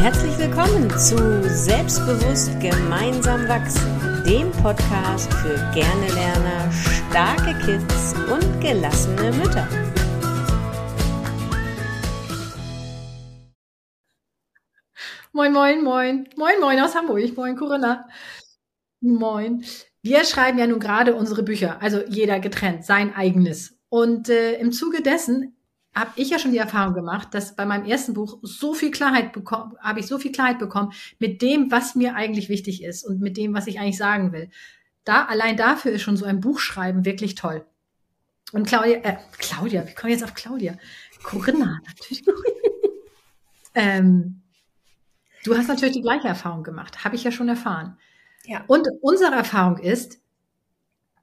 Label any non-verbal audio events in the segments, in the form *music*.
Herzlich willkommen zu Selbstbewusst gemeinsam wachsen, dem Podcast für gerne Lerner, starke Kids und gelassene Mütter. Moin, moin, moin. Moin, moin aus Hamburg. Moin, Corinna. Moin. Wir schreiben ja nun gerade unsere Bücher, also jeder getrennt, sein eigenes. Und äh, im Zuge dessen habe ich ja schon die Erfahrung gemacht, dass bei meinem ersten Buch so viel Klarheit bekommen, habe ich so viel Klarheit bekommen mit dem, was mir eigentlich wichtig ist und mit dem, was ich eigentlich sagen will. Da allein dafür ist schon so ein Buchschreiben wirklich toll. Und Claudia, äh, Claudia, wir kommen jetzt auf Claudia. Corinna, natürlich. *laughs* ähm, du hast natürlich die gleiche Erfahrung gemacht, habe ich ja schon erfahren. Ja. Und unsere Erfahrung ist,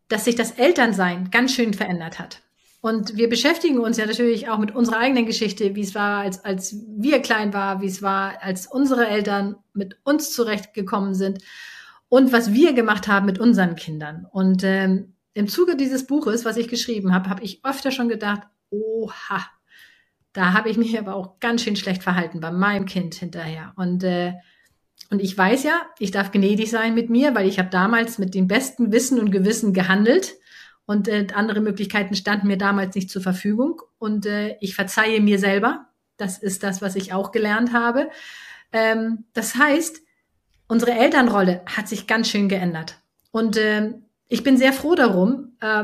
dass sich das Elternsein ganz schön verändert hat. Und wir beschäftigen uns ja natürlich auch mit unserer eigenen Geschichte, wie es war, als, als wir klein waren, wie es war, als unsere Eltern mit uns zurechtgekommen sind und was wir gemacht haben mit unseren Kindern. Und ähm, im Zuge dieses Buches, was ich geschrieben habe, habe ich öfter schon gedacht, oha, da habe ich mich aber auch ganz schön schlecht verhalten bei meinem Kind hinterher. Und, äh, und ich weiß ja, ich darf gnädig sein mit mir, weil ich habe damals mit dem besten Wissen und Gewissen gehandelt und äh, andere Möglichkeiten standen mir damals nicht zur Verfügung. Und äh, ich verzeihe mir selber. Das ist das, was ich auch gelernt habe. Ähm, das heißt, unsere Elternrolle hat sich ganz schön geändert. Und äh, ich bin sehr froh darum, äh,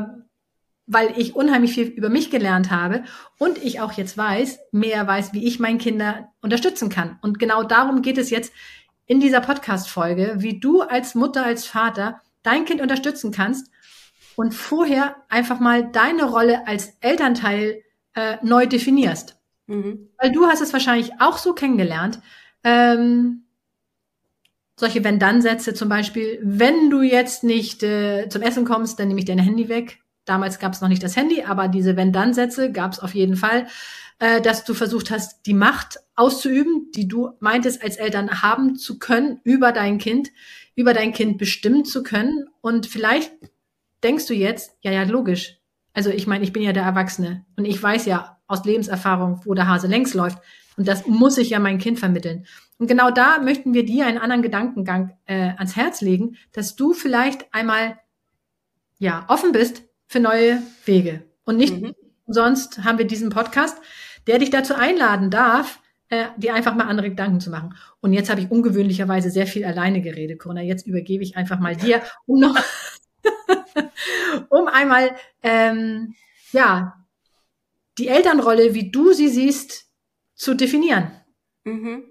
weil ich unheimlich viel über mich gelernt habe und ich auch jetzt weiß, mehr weiß, wie ich meine Kinder unterstützen kann. Und genau darum geht es jetzt in dieser Podcast-Folge, wie du als Mutter, als Vater dein Kind unterstützen kannst und vorher einfach mal deine Rolle als Elternteil äh, neu definierst. Mhm. Weil du hast es wahrscheinlich auch so kennengelernt. Ähm, solche Wenn-Dann-Sätze zum Beispiel, wenn du jetzt nicht äh, zum Essen kommst, dann nehme ich dein Handy weg. Damals gab es noch nicht das Handy, aber diese Wenn-Dann-Sätze gab es auf jeden Fall, äh, dass du versucht hast, die Macht auszuüben, die du meintest, als Eltern haben zu können über dein Kind, über dein Kind bestimmen zu können. Und vielleicht denkst du jetzt, ja, ja, logisch. Also ich meine, ich bin ja der Erwachsene und ich weiß ja aus Lebenserfahrung, wo der Hase längs läuft. Und das muss ich ja mein Kind vermitteln. Und genau da möchten wir dir einen anderen Gedankengang äh, ans Herz legen, dass du vielleicht einmal ja offen bist für neue Wege. Und nicht mhm. sonst haben wir diesen Podcast, der dich dazu einladen darf, äh, dir einfach mal andere Gedanken zu machen. Und jetzt habe ich ungewöhnlicherweise sehr viel alleine geredet, Corona. Jetzt übergebe ich einfach mal dir, um noch *laughs* *laughs* um einmal ähm, ja die Elternrolle, wie du sie siehst, zu definieren. Mhm.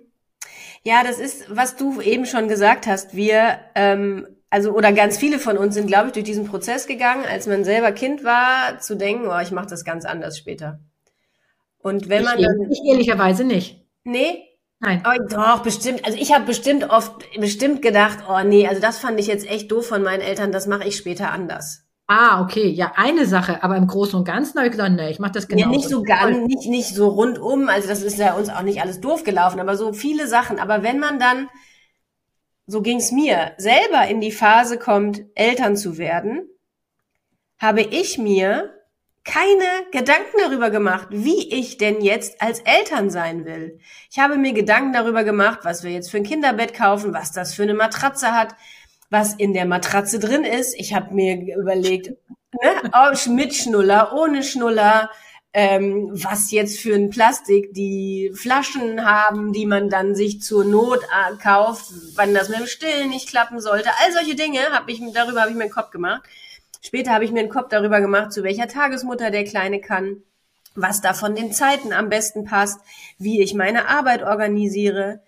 Ja, das ist, was du eben schon gesagt hast. Wir, ähm, also oder ganz viele von uns sind, glaube ich, durch diesen Prozess gegangen, als man selber Kind war, zu denken, oh, ich mache das ganz anders später. Und wenn man ich, dann, ich ehrlicherweise nicht. Nee, Nein. Oh, doch, bestimmt. Also ich habe bestimmt oft bestimmt gedacht, oh nee, also das fand ich jetzt echt doof von meinen Eltern, das mache ich später anders. Ah, okay, ja, eine Sache, aber im Großen und Ganzen habe ich gesagt, nee, ich mache das genau. Ja, nicht so ganz, nicht, nicht so rundum, also das ist ja uns auch nicht alles doof gelaufen, aber so viele Sachen. Aber wenn man dann, so ging's mir, selber in die Phase kommt, Eltern zu werden, habe ich mir keine Gedanken darüber gemacht, wie ich denn jetzt als Eltern sein will. Ich habe mir Gedanken darüber gemacht, was wir jetzt für ein Kinderbett kaufen, was das für eine Matratze hat, was in der Matratze drin ist. Ich habe mir überlegt, ne, oh, mit Schnuller, ohne Schnuller, ähm, was jetzt für ein Plastik die Flaschen haben, die man dann sich zur Not äh, kauft, wann das mit dem Stillen nicht klappen sollte. All solche Dinge habe ich darüber habe ich mir den Kopf gemacht. Später habe ich mir einen Kopf darüber gemacht, zu welcher Tagesmutter der Kleine kann, was da von den Zeiten am besten passt, wie ich meine Arbeit organisiere.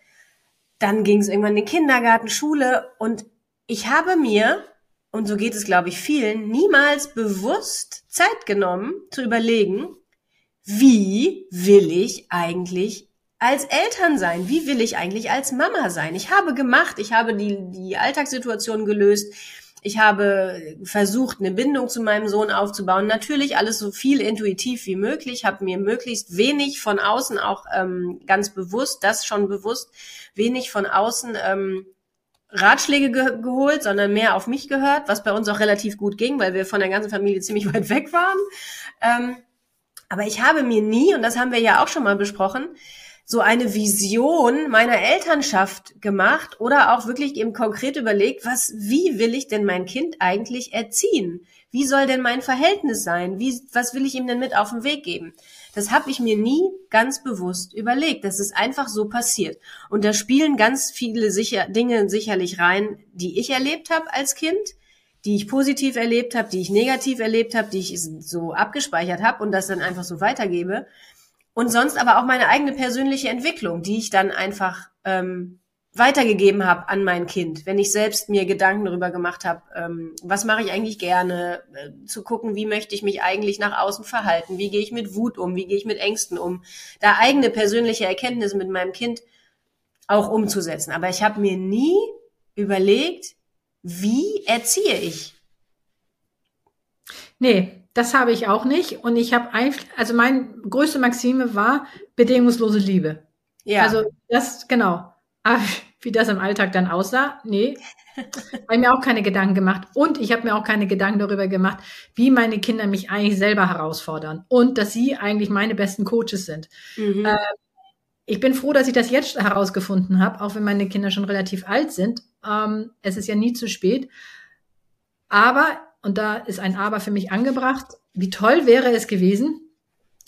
Dann ging es irgendwann in den Kindergarten, Schule und ich habe mir, und so geht es, glaube ich, vielen, niemals bewusst Zeit genommen zu überlegen, wie will ich eigentlich als Eltern sein? Wie will ich eigentlich als Mama sein? Ich habe gemacht, ich habe die, die Alltagssituation gelöst, ich habe versucht, eine Bindung zu meinem Sohn aufzubauen. Natürlich alles so viel intuitiv wie möglich, habe mir möglichst wenig von außen auch ähm, ganz bewusst, das schon bewusst, wenig von außen ähm, Ratschläge ge geholt, sondern mehr auf mich gehört, was bei uns auch relativ gut ging, weil wir von der ganzen Familie ziemlich *laughs* weit weg waren. Ähm, aber ich habe mir nie, und das haben wir ja auch schon mal besprochen, so eine Vision meiner Elternschaft gemacht oder auch wirklich eben konkret überlegt, was, wie will ich denn mein Kind eigentlich erziehen? Wie soll denn mein Verhältnis sein? Wie, was will ich ihm denn mit auf den Weg geben? Das habe ich mir nie ganz bewusst überlegt. Das ist einfach so passiert. Und da spielen ganz viele sicher, Dinge sicherlich rein, die ich erlebt habe als Kind, die ich positiv erlebt habe, die ich negativ erlebt habe, die ich so abgespeichert habe und das dann einfach so weitergebe. Und sonst aber auch meine eigene persönliche Entwicklung, die ich dann einfach ähm, weitergegeben habe an mein Kind, wenn ich selbst mir Gedanken darüber gemacht habe, ähm, was mache ich eigentlich gerne, äh, zu gucken, wie möchte ich mich eigentlich nach außen verhalten, wie gehe ich mit Wut um, wie gehe ich mit Ängsten um, da eigene persönliche Erkenntnisse mit meinem Kind auch umzusetzen. Aber ich habe mir nie überlegt, wie erziehe ich. Nee, das habe ich auch nicht. Und ich habe einfach, also meine größte Maxime war bedingungslose Liebe. Ja. Also das, genau. Aber *laughs* wie das im Alltag dann aussah, nee, *laughs* habe mir auch keine Gedanken gemacht. Und ich habe mir auch keine Gedanken darüber gemacht, wie meine Kinder mich eigentlich selber herausfordern. Und dass sie eigentlich meine besten Coaches sind. Mhm. Äh, ich bin froh, dass ich das jetzt herausgefunden habe, auch wenn meine Kinder schon relativ alt sind. Ähm, es ist ja nie zu spät. Aber und da ist ein Aber für mich angebracht, wie toll wäre es gewesen,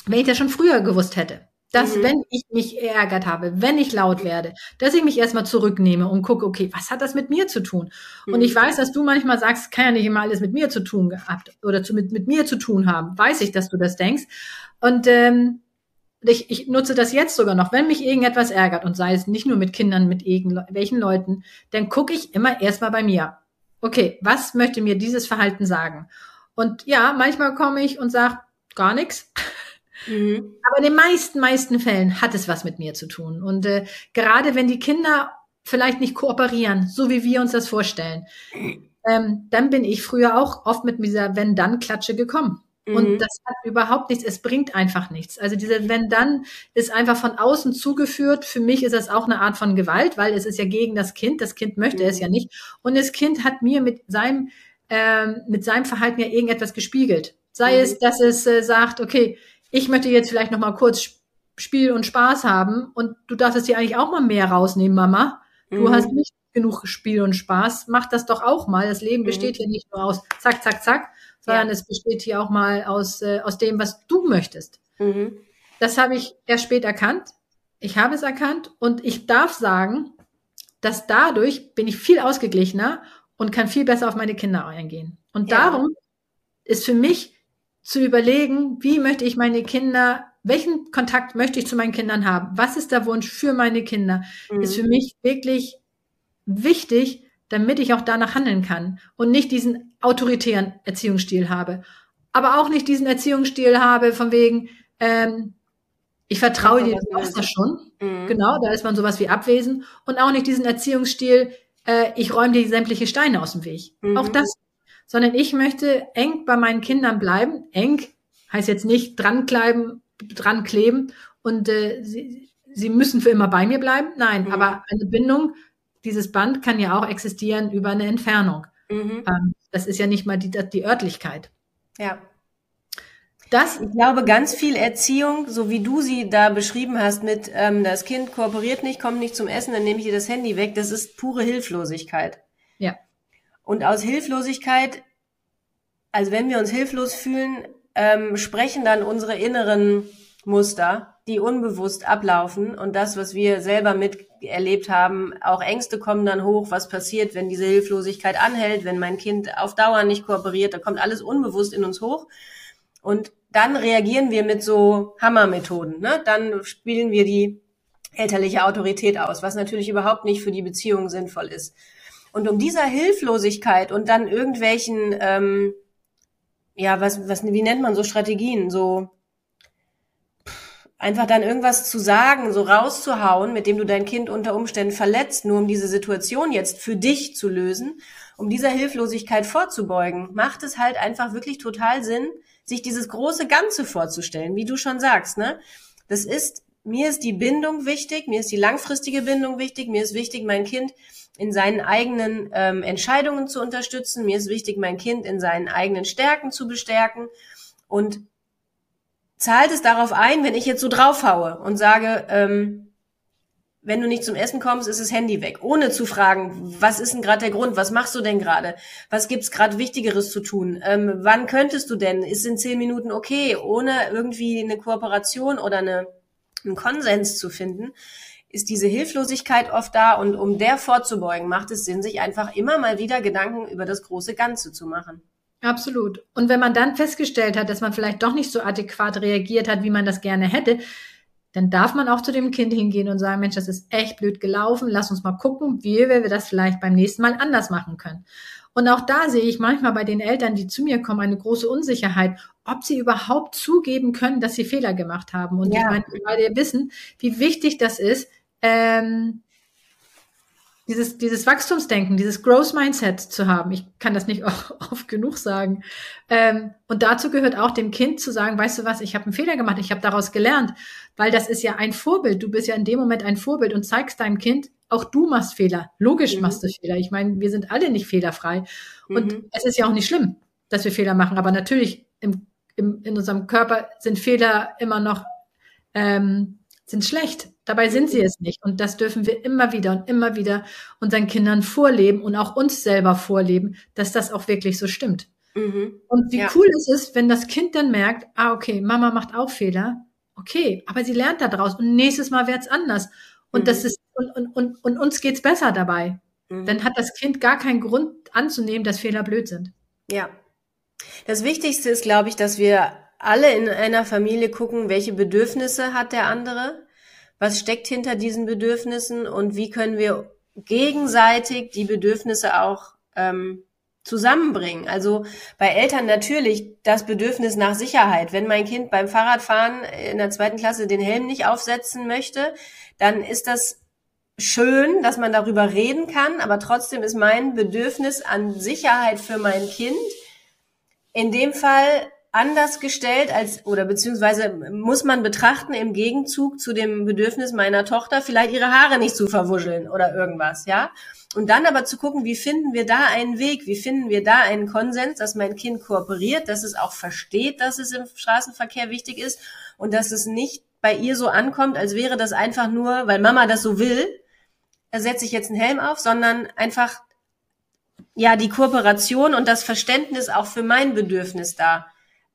wenn ich das schon früher gewusst hätte. Dass, mhm. wenn ich mich ärgert habe, wenn ich laut werde, dass ich mich erstmal zurücknehme und gucke, okay, was hat das mit mir zu tun? Mhm. Und ich weiß, dass du manchmal sagst, kann ja nicht immer alles mit mir zu tun gehabt oder zu, mit, mit mir zu tun haben. Weiß ich, dass du das denkst. Und ähm, ich, ich nutze das jetzt sogar noch, wenn mich irgendetwas ärgert und sei es nicht nur mit Kindern, mit irgendwelchen Leuten, dann gucke ich immer erstmal bei mir okay, was möchte mir dieses Verhalten sagen? Und ja, manchmal komme ich und sage gar nichts. Mhm. Aber in den meisten, meisten Fällen hat es was mit mir zu tun. Und äh, gerade wenn die Kinder vielleicht nicht kooperieren, so wie wir uns das vorstellen, ähm, dann bin ich früher auch oft mit dieser Wenn-Dann-Klatsche gekommen. Und mhm. das hat überhaupt nichts, es bringt einfach nichts. Also diese wenn dann ist einfach von außen zugeführt. Für mich ist das auch eine Art von Gewalt, weil es ist ja gegen das Kind. Das Kind möchte mhm. es ja nicht. Und das Kind hat mir mit seinem, ähm, mit seinem Verhalten ja irgendetwas gespiegelt. Sei mhm. es, dass es äh, sagt, okay, ich möchte jetzt vielleicht noch mal kurz Spiel und Spaß haben und du darfst es dir eigentlich auch mal mehr rausnehmen, Mama. Du mhm. hast nicht genug Spiel und Spaß. Mach das doch auch mal. Das Leben mhm. besteht ja nicht nur aus zack, zack, zack, sondern ja. es besteht hier auch mal aus, äh, aus dem, was du möchtest. Mhm. Das habe ich erst spät erkannt. Ich habe es erkannt und ich darf sagen, dass dadurch bin ich viel ausgeglichener und kann viel besser auf meine Kinder eingehen. Und ja. darum ist für mich zu überlegen, wie möchte ich meine Kinder, welchen Kontakt möchte ich zu meinen Kindern haben? Was ist der Wunsch für meine Kinder? Mhm. Ist für mich wirklich wichtig, damit ich auch danach handeln kann und nicht diesen autoritären Erziehungsstil habe. Aber auch nicht diesen Erziehungsstil habe von wegen, ähm, ich vertraue dir, du machst das schon. Mhm. Genau, da ist man sowas wie abwesend. Und auch nicht diesen Erziehungsstil, äh, ich räume dir sämtliche Steine aus dem Weg. Mhm. Auch das. Sondern ich möchte eng bei meinen Kindern bleiben. Eng heißt jetzt nicht dran bleiben, dran kleben und äh, sie, sie müssen für immer bei mir bleiben. Nein, mhm. aber eine Bindung dieses Band kann ja auch existieren über eine Entfernung. Mhm. Ähm, das ist ja nicht mal die, die Örtlichkeit. Ja. Das, ich glaube, ganz viel Erziehung, so wie du sie da beschrieben hast, mit ähm, das Kind kooperiert nicht, kommt nicht zum Essen, dann nehme ich dir das Handy weg, das ist pure Hilflosigkeit. Ja. Und aus Hilflosigkeit, also wenn wir uns hilflos fühlen, ähm, sprechen dann unsere inneren Muster, die unbewusst ablaufen und das, was wir selber miterlebt haben, auch Ängste kommen dann hoch, was passiert, wenn diese Hilflosigkeit anhält, wenn mein Kind auf Dauer nicht kooperiert, da kommt alles unbewusst in uns hoch und dann reagieren wir mit so Hammermethoden, ne? Dann spielen wir die elterliche Autorität aus, was natürlich überhaupt nicht für die Beziehung sinnvoll ist. Und um dieser Hilflosigkeit und dann irgendwelchen, ähm, ja, was, was, wie nennt man so Strategien, so einfach dann irgendwas zu sagen, so rauszuhauen, mit dem du dein Kind unter Umständen verletzt, nur um diese Situation jetzt für dich zu lösen, um dieser Hilflosigkeit vorzubeugen, macht es halt einfach wirklich total Sinn, sich dieses große Ganze vorzustellen, wie du schon sagst, ne? Das ist, mir ist die Bindung wichtig, mir ist die langfristige Bindung wichtig, mir ist wichtig, mein Kind in seinen eigenen ähm, Entscheidungen zu unterstützen, mir ist wichtig, mein Kind in seinen eigenen Stärken zu bestärken und zahlt es darauf ein, wenn ich jetzt so draufhaue und sage, ähm, wenn du nicht zum Essen kommst, ist das Handy weg, ohne zu fragen, was ist denn gerade der Grund, was machst du denn gerade, was gibt's gerade Wichtigeres zu tun, ähm, wann könntest du denn, ist in zehn Minuten okay, ohne irgendwie eine Kooperation oder eine, einen Konsens zu finden, ist diese Hilflosigkeit oft da und um der vorzubeugen, macht es Sinn, sich einfach immer mal wieder Gedanken über das große Ganze zu machen. Absolut. Und wenn man dann festgestellt hat, dass man vielleicht doch nicht so adäquat reagiert hat, wie man das gerne hätte, dann darf man auch zu dem Kind hingehen und sagen, Mensch, das ist echt blöd gelaufen, lass uns mal gucken, wie wir das vielleicht beim nächsten Mal anders machen können. Und auch da sehe ich manchmal bei den Eltern, die zu mir kommen, eine große Unsicherheit, ob sie überhaupt zugeben können, dass sie Fehler gemacht haben. Und ja. ich meine, weil wir wissen, wie wichtig das ist, ähm, dieses, dieses Wachstumsdenken, dieses Growth Mindset zu haben. Ich kann das nicht *laughs* oft genug sagen. Ähm, und dazu gehört auch dem Kind zu sagen, weißt du was, ich habe einen Fehler gemacht, ich habe daraus gelernt, weil das ist ja ein Vorbild. Du bist ja in dem Moment ein Vorbild und zeigst deinem Kind, auch du machst Fehler. Logisch mhm. machst du Fehler. Ich meine, wir sind alle nicht fehlerfrei. Und mhm. es ist ja auch nicht schlimm, dass wir Fehler machen. Aber natürlich im, im, in unserem Körper sind Fehler immer noch ähm, sind schlecht. Dabei sind sie es nicht. Und das dürfen wir immer wieder und immer wieder unseren Kindern vorleben und auch uns selber vorleben, dass das auch wirklich so stimmt. Mhm. Und wie ja. cool ist es, wenn das Kind dann merkt, ah, okay, Mama macht auch Fehler. Okay, aber sie lernt da draus und nächstes Mal wird's anders. Und mhm. das ist, und, und, und, und uns geht's besser dabei. Mhm. Dann hat das Kind gar keinen Grund anzunehmen, dass Fehler blöd sind. Ja. Das Wichtigste ist, glaube ich, dass wir alle in einer Familie gucken, welche Bedürfnisse hat der andere was steckt hinter diesen Bedürfnissen und wie können wir gegenseitig die Bedürfnisse auch ähm, zusammenbringen. Also bei Eltern natürlich das Bedürfnis nach Sicherheit. Wenn mein Kind beim Fahrradfahren in der zweiten Klasse den Helm nicht aufsetzen möchte, dann ist das schön, dass man darüber reden kann, aber trotzdem ist mein Bedürfnis an Sicherheit für mein Kind in dem Fall anders gestellt als oder beziehungsweise muss man betrachten im Gegenzug zu dem Bedürfnis meiner Tochter vielleicht ihre Haare nicht zu verwuscheln oder irgendwas, ja? Und dann aber zu gucken, wie finden wir da einen Weg, wie finden wir da einen Konsens, dass mein Kind kooperiert, dass es auch versteht, dass es im Straßenverkehr wichtig ist und dass es nicht bei ihr so ankommt, als wäre das einfach nur, weil Mama das so will, da setze ich jetzt einen Helm auf, sondern einfach ja die Kooperation und das Verständnis auch für mein Bedürfnis da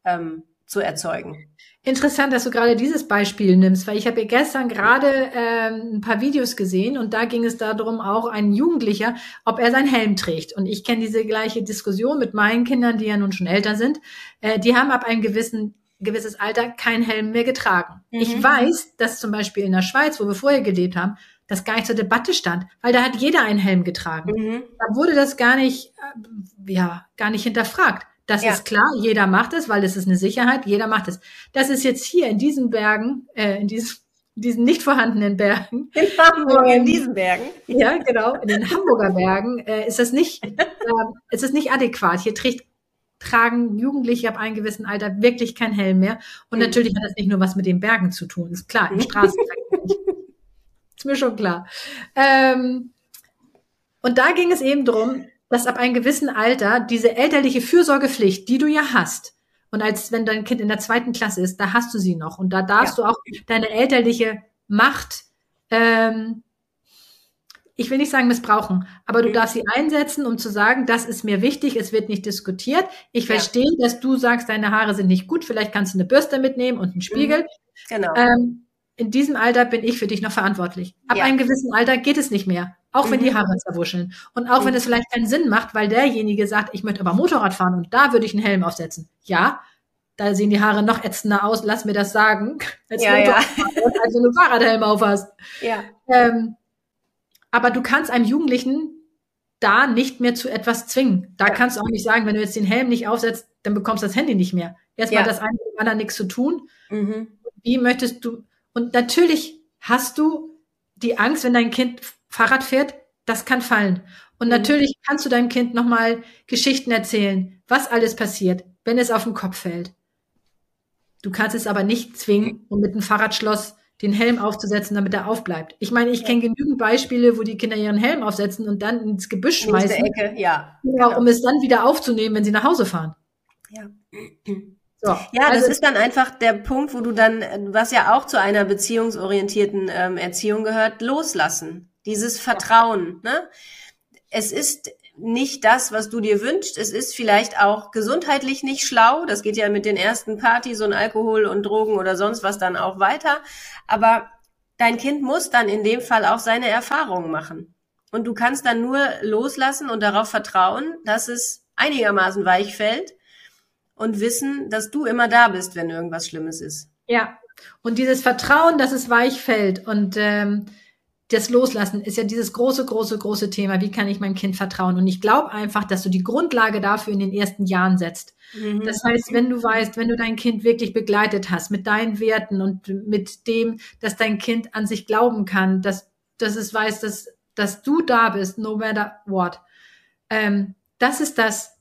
ähm, zu erzeugen. Interessant, dass du gerade dieses Beispiel nimmst, weil ich habe gestern gerade ähm, ein paar Videos gesehen und da ging es darum, auch ein Jugendlicher, ob er seinen Helm trägt. Und ich kenne diese gleiche Diskussion mit meinen Kindern, die ja nun schon älter sind. Äh, die haben ab einem gewissen gewisses Alter keinen Helm mehr getragen. Mhm. Ich weiß, dass zum Beispiel in der Schweiz, wo wir vorher gelebt haben, das gar nicht zur Debatte stand, weil da hat jeder einen Helm getragen. Mhm. Da wurde das gar nicht, äh, ja, gar nicht hinterfragt. Das ja. ist klar, jeder macht es, weil es ist eine Sicherheit, jeder macht es. Das ist jetzt hier in diesen Bergen, äh, in diesen, diesen nicht vorhandenen Bergen. *laughs* In Hamburg, ähm, in diesen Bergen. Ja, genau, in den Hamburger Bergen äh, ist das nicht, äh, ist es nicht adäquat. Hier trägt, tragen Jugendliche ab einem gewissen Alter wirklich kein Helm mehr. Und mhm. natürlich hat das nicht nur was mit den Bergen zu tun, ist klar, im Straßenverkehr. *laughs* ist mir schon klar. Ähm, und da ging es eben drum, dass ab einem gewissen Alter diese elterliche Fürsorgepflicht, die du ja hast, und als wenn dein Kind in der zweiten Klasse ist, da hast du sie noch. Und da darfst ja. du auch deine elterliche Macht, ähm, ich will nicht sagen missbrauchen, aber du darfst sie einsetzen, um zu sagen, das ist mir wichtig, es wird nicht diskutiert. Ich ja. verstehe, dass du sagst, deine Haare sind nicht gut, vielleicht kannst du eine Bürste mitnehmen und einen Spiegel. Mhm. Genau. Ähm, in diesem Alter bin ich für dich noch verantwortlich. Ab ja. einem gewissen Alter geht es nicht mehr. Auch wenn mhm. die Haare zerwuscheln. Und auch mhm. wenn es vielleicht keinen Sinn macht, weil derjenige sagt, ich möchte aber Motorrad fahren und da würde ich einen Helm aufsetzen. Ja, da sehen die Haare noch ätzender aus, lass mir das sagen, *laughs* als, ja, ja. als du einen Fahrradhelm auf hast. Ja. Ähm, aber du kannst einem Jugendlichen da nicht mehr zu etwas zwingen. Da ja. kannst du auch nicht sagen, wenn du jetzt den Helm nicht aufsetzt, dann bekommst du das Handy nicht mehr. Erstmal ja. das eine mit dem anderen nichts zu tun. Mhm. Wie möchtest du, und natürlich hast du die Angst, wenn dein Kind Fahrrad fährt, das kann fallen. Und mhm. natürlich kannst du deinem Kind nochmal Geschichten erzählen, was alles passiert, wenn es auf den Kopf fällt. Du kannst es aber nicht zwingen, um mit dem Fahrradschloss den Helm aufzusetzen, damit er aufbleibt. Ich meine, ich kenne genügend Beispiele, wo die Kinder ihren Helm aufsetzen und dann ins Gebüsch schmeißen, Ecke, ja, genau. um es dann wieder aufzunehmen, wenn sie nach Hause fahren. Ja. So, ja, also, das ist dann einfach der Punkt, wo du dann, was ja auch zu einer beziehungsorientierten ähm, Erziehung gehört, loslassen. Dieses Vertrauen. Ne? Es ist nicht das, was du dir wünschst. Es ist vielleicht auch gesundheitlich nicht schlau. Das geht ja mit den ersten Partys und Alkohol und Drogen oder sonst was dann auch weiter. Aber dein Kind muss dann in dem Fall auch seine Erfahrungen machen. Und du kannst dann nur loslassen und darauf vertrauen, dass es einigermaßen weich fällt und wissen, dass du immer da bist, wenn irgendwas Schlimmes ist. Ja, und dieses Vertrauen, dass es weich fällt und ähm, das Loslassen ist ja dieses große, große, große Thema. Wie kann ich meinem Kind vertrauen? Und ich glaube einfach, dass du die Grundlage dafür in den ersten Jahren setzt. Mhm. Das heißt, wenn du weißt, wenn du dein Kind wirklich begleitet hast mit deinen Werten und mit dem, dass dein Kind an sich glauben kann, dass, dass es weiß, dass, dass du da bist, no matter what. Ähm, das ist das,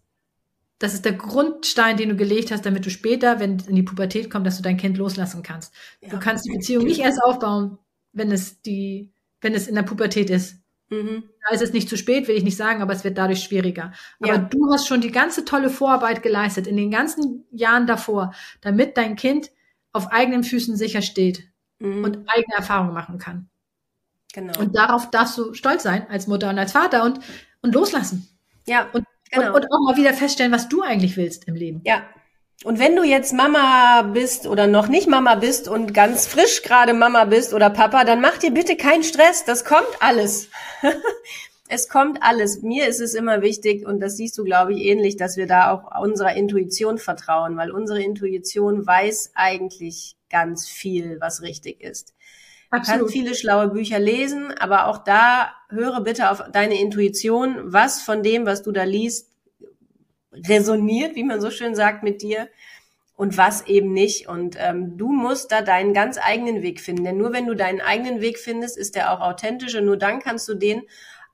das ist der Grundstein, den du gelegt hast, damit du später, wenn es in die Pubertät kommt, dass du dein Kind loslassen kannst. Ja. Du kannst die Beziehung nicht erst aufbauen, wenn es die, wenn es in der Pubertät ist. Mhm. Da ist es nicht zu spät, will ich nicht sagen, aber es wird dadurch schwieriger. Aber ja. du hast schon die ganze tolle Vorarbeit geleistet in den ganzen Jahren davor, damit dein Kind auf eigenen Füßen sicher steht mhm. und eigene Erfahrungen machen kann. Genau. Und darauf darfst du stolz sein als Mutter und als Vater und, und loslassen. Ja. Und Genau. Und, und auch mal wieder feststellen, was du eigentlich willst im Leben. Ja. Und wenn du jetzt Mama bist oder noch nicht Mama bist und ganz frisch gerade Mama bist oder Papa, dann mach dir bitte keinen Stress. Das kommt alles. *laughs* es kommt alles. Mir ist es immer wichtig, und das siehst du, glaube ich, ähnlich, dass wir da auch unserer Intuition vertrauen, weil unsere Intuition weiß eigentlich ganz viel, was richtig ist. Absolut. kannst viele schlaue Bücher lesen, aber auch da höre bitte auf deine Intuition, was von dem, was du da liest, resoniert, wie man so schön sagt, mit dir und was eben nicht. Und ähm, du musst da deinen ganz eigenen Weg finden. Denn nur wenn du deinen eigenen Weg findest, ist der auch authentisch und nur dann kannst du den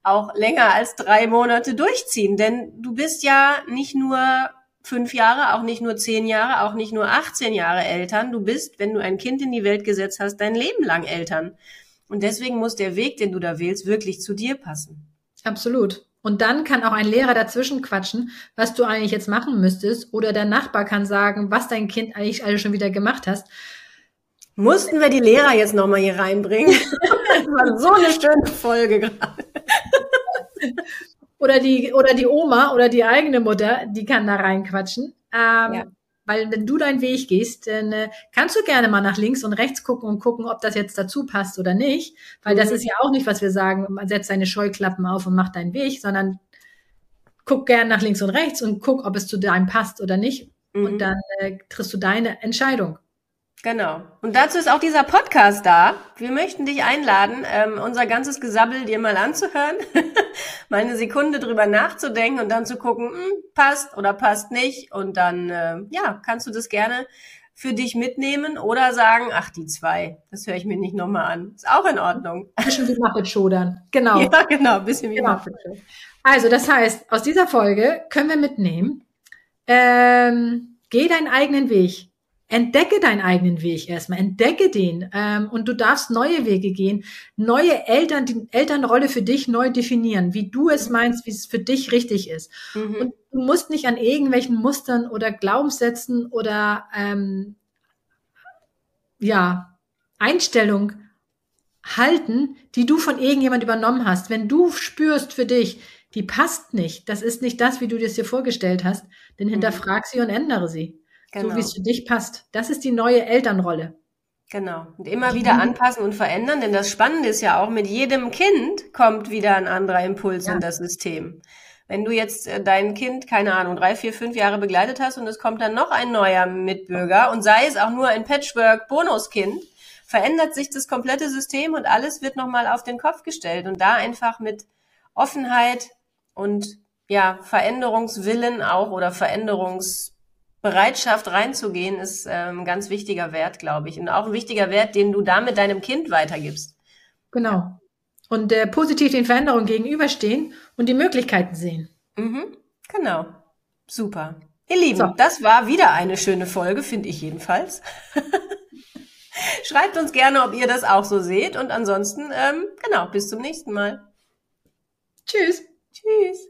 auch länger als drei Monate durchziehen. Denn du bist ja nicht nur fünf Jahre, auch nicht nur zehn Jahre, auch nicht nur 18 Jahre Eltern. Du bist, wenn du ein Kind in die Welt gesetzt hast, dein Leben lang Eltern. Und deswegen muss der Weg, den du da wählst, wirklich zu dir passen. Absolut. Und dann kann auch ein Lehrer dazwischen quatschen, was du eigentlich jetzt machen müsstest. Oder der Nachbar kann sagen, was dein Kind eigentlich alles schon wieder gemacht hast. Mussten wir die Lehrer jetzt nochmal hier reinbringen? *laughs* das war so eine schöne Folge gerade. *laughs* Oder die, oder die Oma oder die eigene Mutter, die kann da reinquatschen. Ähm, ja. Weil wenn du deinen Weg gehst, dann äh, kannst du gerne mal nach links und rechts gucken und gucken, ob das jetzt dazu passt oder nicht. Weil mhm. das ist ja auch nicht, was wir sagen, man setzt deine Scheuklappen auf und macht deinen Weg, sondern guck gerne nach links und rechts und guck, ob es zu deinem passt oder nicht. Mhm. Und dann äh, triffst du deine Entscheidung. Genau. Und dazu ist auch dieser Podcast da. Wir möchten dich einladen, ähm, unser ganzes Gesabbel dir mal anzuhören, *laughs* mal eine Sekunde drüber nachzudenken und dann zu gucken, hm, passt oder passt nicht. Und dann, äh, ja, kannst du das gerne für dich mitnehmen oder sagen, ach, die zwei, das höre ich mir nicht nochmal an. Ist auch in Ordnung. *laughs* Bisschen wie Muppet Show dann. Genau. Ja, genau, bisschen wie genau. Muppet Show. Also, das heißt, aus dieser Folge können wir mitnehmen, ähm, geh deinen eigenen Weg. Entdecke deinen eigenen Weg erstmal, entdecke den ähm, und du darfst neue Wege gehen, neue Eltern, die Elternrolle für dich neu definieren, wie du es meinst, wie es für dich richtig ist. Mhm. Und du musst nicht an irgendwelchen Mustern oder Glaubenssätzen oder ähm, ja Einstellung halten, die du von irgendjemand übernommen hast. Wenn du spürst für dich, die passt nicht, das ist nicht das, wie du dir es dir vorgestellt hast, dann mhm. hinterfrag sie und ändere sie. Genau. So wie es für dich passt. Das ist die neue Elternrolle. Genau. Und immer wieder anpassen und verändern, denn das Spannende ist ja auch, mit jedem Kind kommt wieder ein anderer Impuls ja. in das System. Wenn du jetzt äh, dein Kind, keine Ahnung, drei, vier, fünf Jahre begleitet hast und es kommt dann noch ein neuer Mitbürger und sei es auch nur ein Patchwork-Bonuskind, verändert sich das komplette System und alles wird nochmal auf den Kopf gestellt. Und da einfach mit Offenheit und ja, Veränderungswillen auch oder Veränderungs Bereitschaft reinzugehen ist ähm, ein ganz wichtiger Wert, glaube ich. Und auch ein wichtiger Wert, den du damit deinem Kind weitergibst. Genau. Und äh, positiv den Veränderungen gegenüberstehen und die Möglichkeiten sehen. Mhm, genau. Super. Ihr Lieben, so. das war wieder eine schöne Folge, finde ich jedenfalls. *laughs* Schreibt uns gerne, ob ihr das auch so seht. Und ansonsten, ähm, genau, bis zum nächsten Mal. Tschüss. Tschüss.